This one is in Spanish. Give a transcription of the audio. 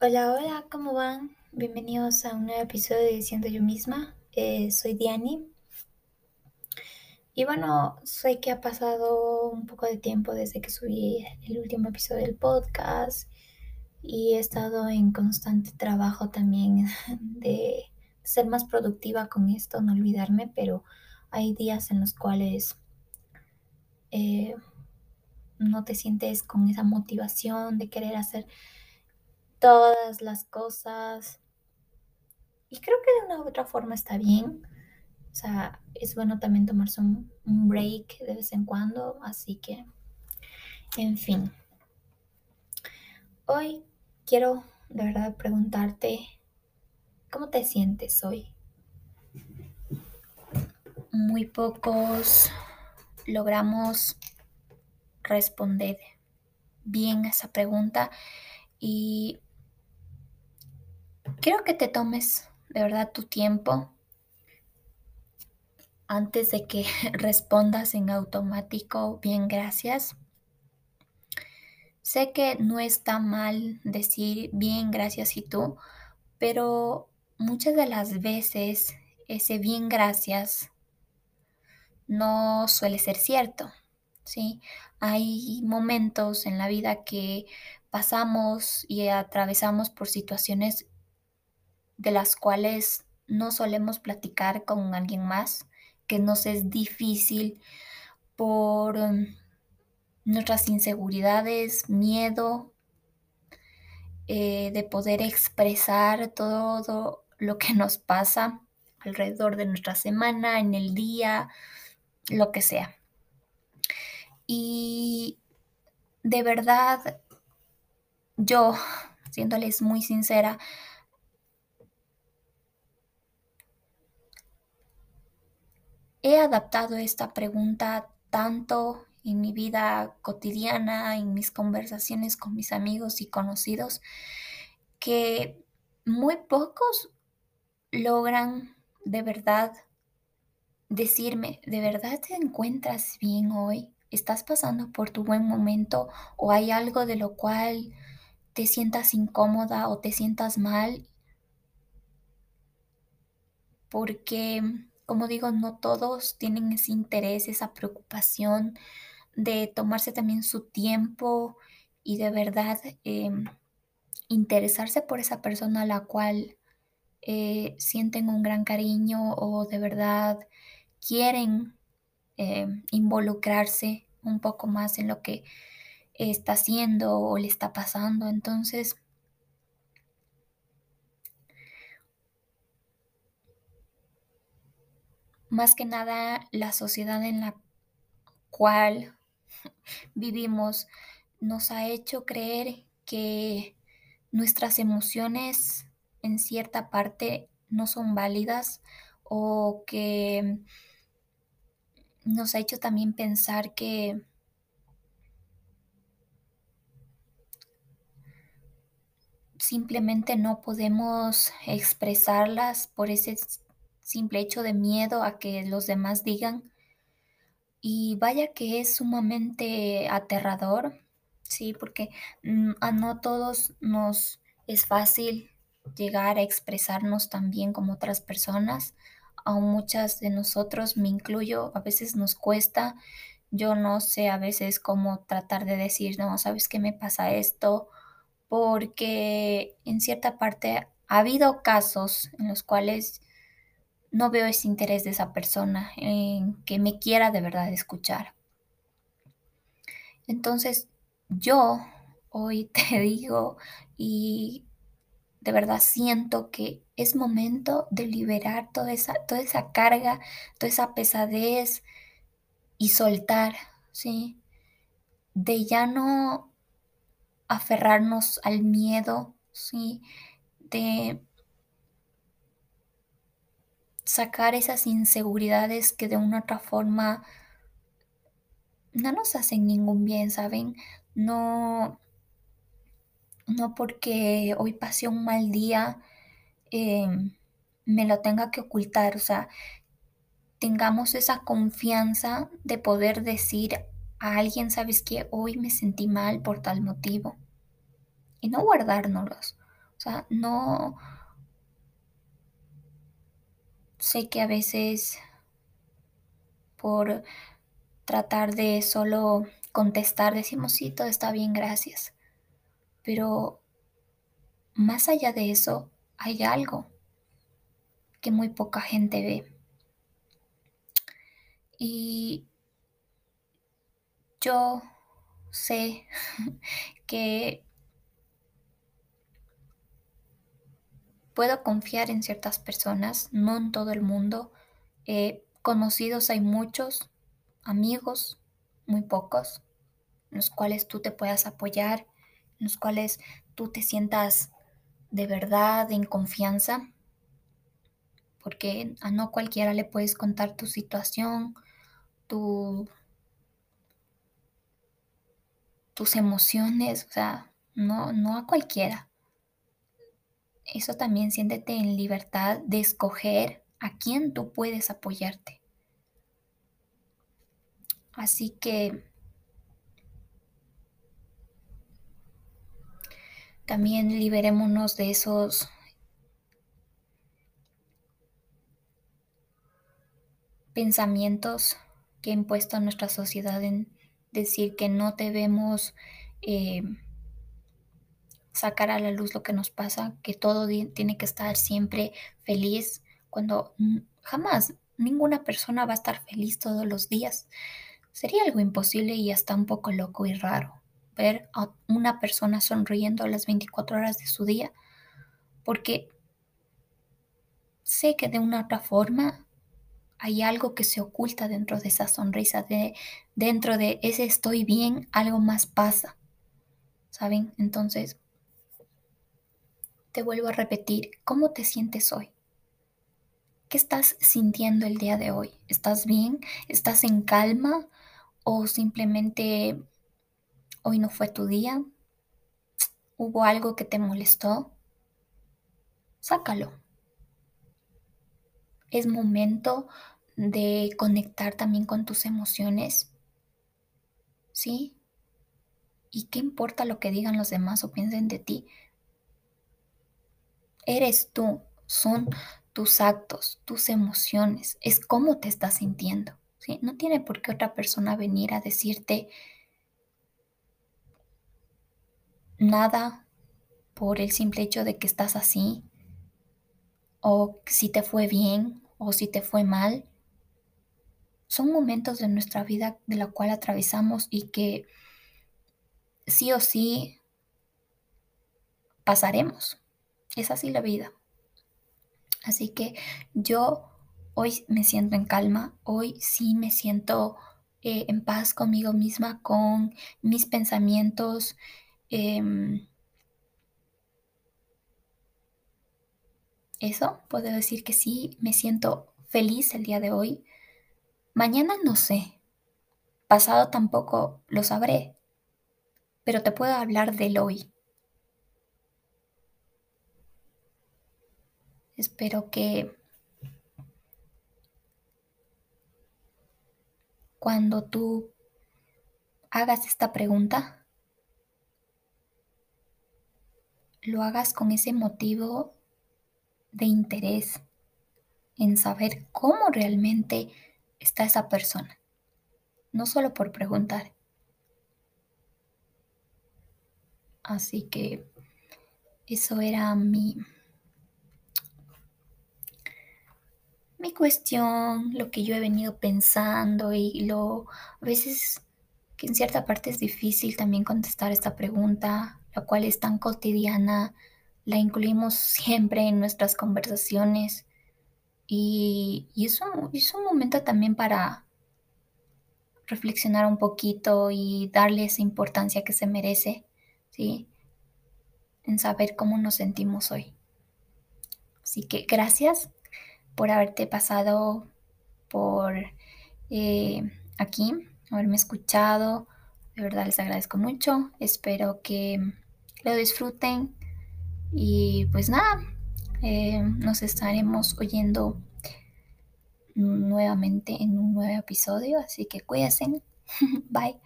Hola, hola, ¿cómo van? Bienvenidos a un nuevo episodio de Siendo yo misma. Eh, soy Diani. Y bueno, sé que ha pasado un poco de tiempo desde que subí el último episodio del podcast y he estado en constante trabajo también de ser más productiva con esto, no olvidarme, pero hay días en los cuales eh, no te sientes con esa motivación de querer hacer todas las cosas. Y creo que de una u otra forma está bien. O sea, es bueno también tomarse un, un break de vez en cuando. Así que, en fin. Hoy quiero de verdad preguntarte, ¿cómo te sientes hoy? Muy pocos logramos responder bien a esa pregunta y quiero que te tomes de verdad tu tiempo antes de que respondas en automático, bien, gracias. Sé que no está mal decir bien, gracias y tú, pero muchas de las veces ese bien, gracias no suele ser cierto, ¿sí? Hay momentos en la vida que pasamos y atravesamos por situaciones de las cuales no solemos platicar con alguien más, que nos es difícil por um, nuestras inseguridades, miedo eh, de poder expresar todo lo que nos pasa alrededor de nuestra semana, en el día, lo que sea. Y de verdad, yo, siéndoles muy sincera, he adaptado esta pregunta tanto en mi vida cotidiana, en mis conversaciones con mis amigos y conocidos, que muy pocos logran de verdad decirme, ¿de verdad te encuentras bien hoy? ¿Estás pasando por tu buen momento o hay algo de lo cual te sientas incómoda o te sientas mal? Porque, como digo, no todos tienen ese interés, esa preocupación de tomarse también su tiempo y de verdad em, interesarse por esa persona a la cual eh, sienten un gran cariño o de verdad quieren em, involucrarse un poco más en lo que está haciendo o le está pasando. Entonces, más que nada, la sociedad en la cual vivimos nos ha hecho creer que nuestras emociones en cierta parte no son válidas o que nos ha hecho también pensar que simplemente no podemos expresarlas por ese simple hecho de miedo a que los demás digan. Y vaya que es sumamente aterrador, sí, porque mm, a no todos nos es fácil llegar a expresarnos tan bien como otras personas. A muchas de nosotros, me incluyo, a veces nos cuesta. Yo no sé a veces cómo tratar de decir, no, ¿sabes qué me pasa esto? Porque en cierta parte ha habido casos en los cuales no veo ese interés de esa persona en que me quiera de verdad escuchar. Entonces, yo hoy te digo y de verdad siento que es momento de liberar toda esa, toda esa carga, toda esa pesadez y soltar, ¿sí? De ya no aferrarnos al miedo, ¿sí? De sacar esas inseguridades que de una otra forma no nos hacen ningún bien, ¿saben? No, no porque hoy pasé un mal día, em, me lo tenga que ocultar, o sea, tengamos esa confianza de poder decir a alguien, sabes que hoy me sentí mal por tal motivo, y no guardárnoslos, O sea, no sé que a veces por tratar de solo contestar decimos, sí, todo está bien, gracias. Pero más allá de eso, hay algo que muy poca gente ve. Y yo sé que puedo confiar en ciertas personas, no en todo el mundo. Eh, conocidos hay muchos, amigos muy pocos, en los cuales tú te puedas apoyar, en los cuales tú te sientas de verdad en confianza, porque a no cualquiera le puedes contar tu situación, tu, tus emociones, o sea, no, no a cualquiera. Eso también siéntete en libertad de escoger a quién tú puedes apoyarte. Así que también liberémonos de esos pensamientos que ha impuesto nuestra sociedad en decir que no debemos eh, sacar a la luz lo que nos pasa, que todo tiene que estar siempre feliz, cuando jamás ninguna persona va a estar feliz todos los días. Sería algo imposible y hasta un poco loco y raro ver a una persona sonriendo las 24 horas de su día, porque sé que de una otra forma hay algo que se oculta dentro de esa sonrisa, de, dentro de ese estoy bien, algo más pasa. ¿Saben? Entonces, te vuelvo a repetir, ¿cómo te sientes hoy? ¿Qué estás sintiendo el día de hoy? ¿Estás bien? ¿Estás en calma? ¿O simplemente hoy no fue tu día? ¿Hubo algo que te molestó? Sácalo. Es momento de conectar también con tus emociones. ¿Sí? ¿Y qué importa lo que digan los demás o piensen de ti? Eres tú, son tus actos, tus emociones, es cómo te estás sintiendo. ¿sí? No tiene por qué otra persona venir a decirte nada por el simple hecho de que estás así, o si te fue bien o si te fue mal. Son momentos de nuestra vida de la cual atravesamos y que sí o sí pasaremos. Es así la vida. Así que yo hoy me siento en calma, hoy sí me siento eh, en paz conmigo misma, con mis pensamientos. Em, eso, puedo decir que sí, me siento feliz el día de hoy. Mañana no sé, pasado tampoco lo sabré, pero te puedo hablar del hoy. Espero que cuando tú hagas esta pregunta, lo hagas con ese motivo de interés en saber cómo realmente está esa persona, no solo por preguntar. Así que eso era mi cuestión, lo que yo he venido pensando y lo a veces que en cierta parte es difícil también contestar esta pregunta, la cual es tan cotidiana, la incluimos siempre en nuestras conversaciones y, y es, un, es un momento también para reflexionar un poquito y darle esa importancia que se merece, ¿sí? En saber cómo nos sentimos hoy. Así que gracias por haberte pasado por eh, aquí, haberme escuchado. De verdad les agradezco mucho. Espero que lo disfruten. Y pues nada, eh, nos estaremos oyendo nuevamente en un nuevo episodio. Así que cuídense. Bye.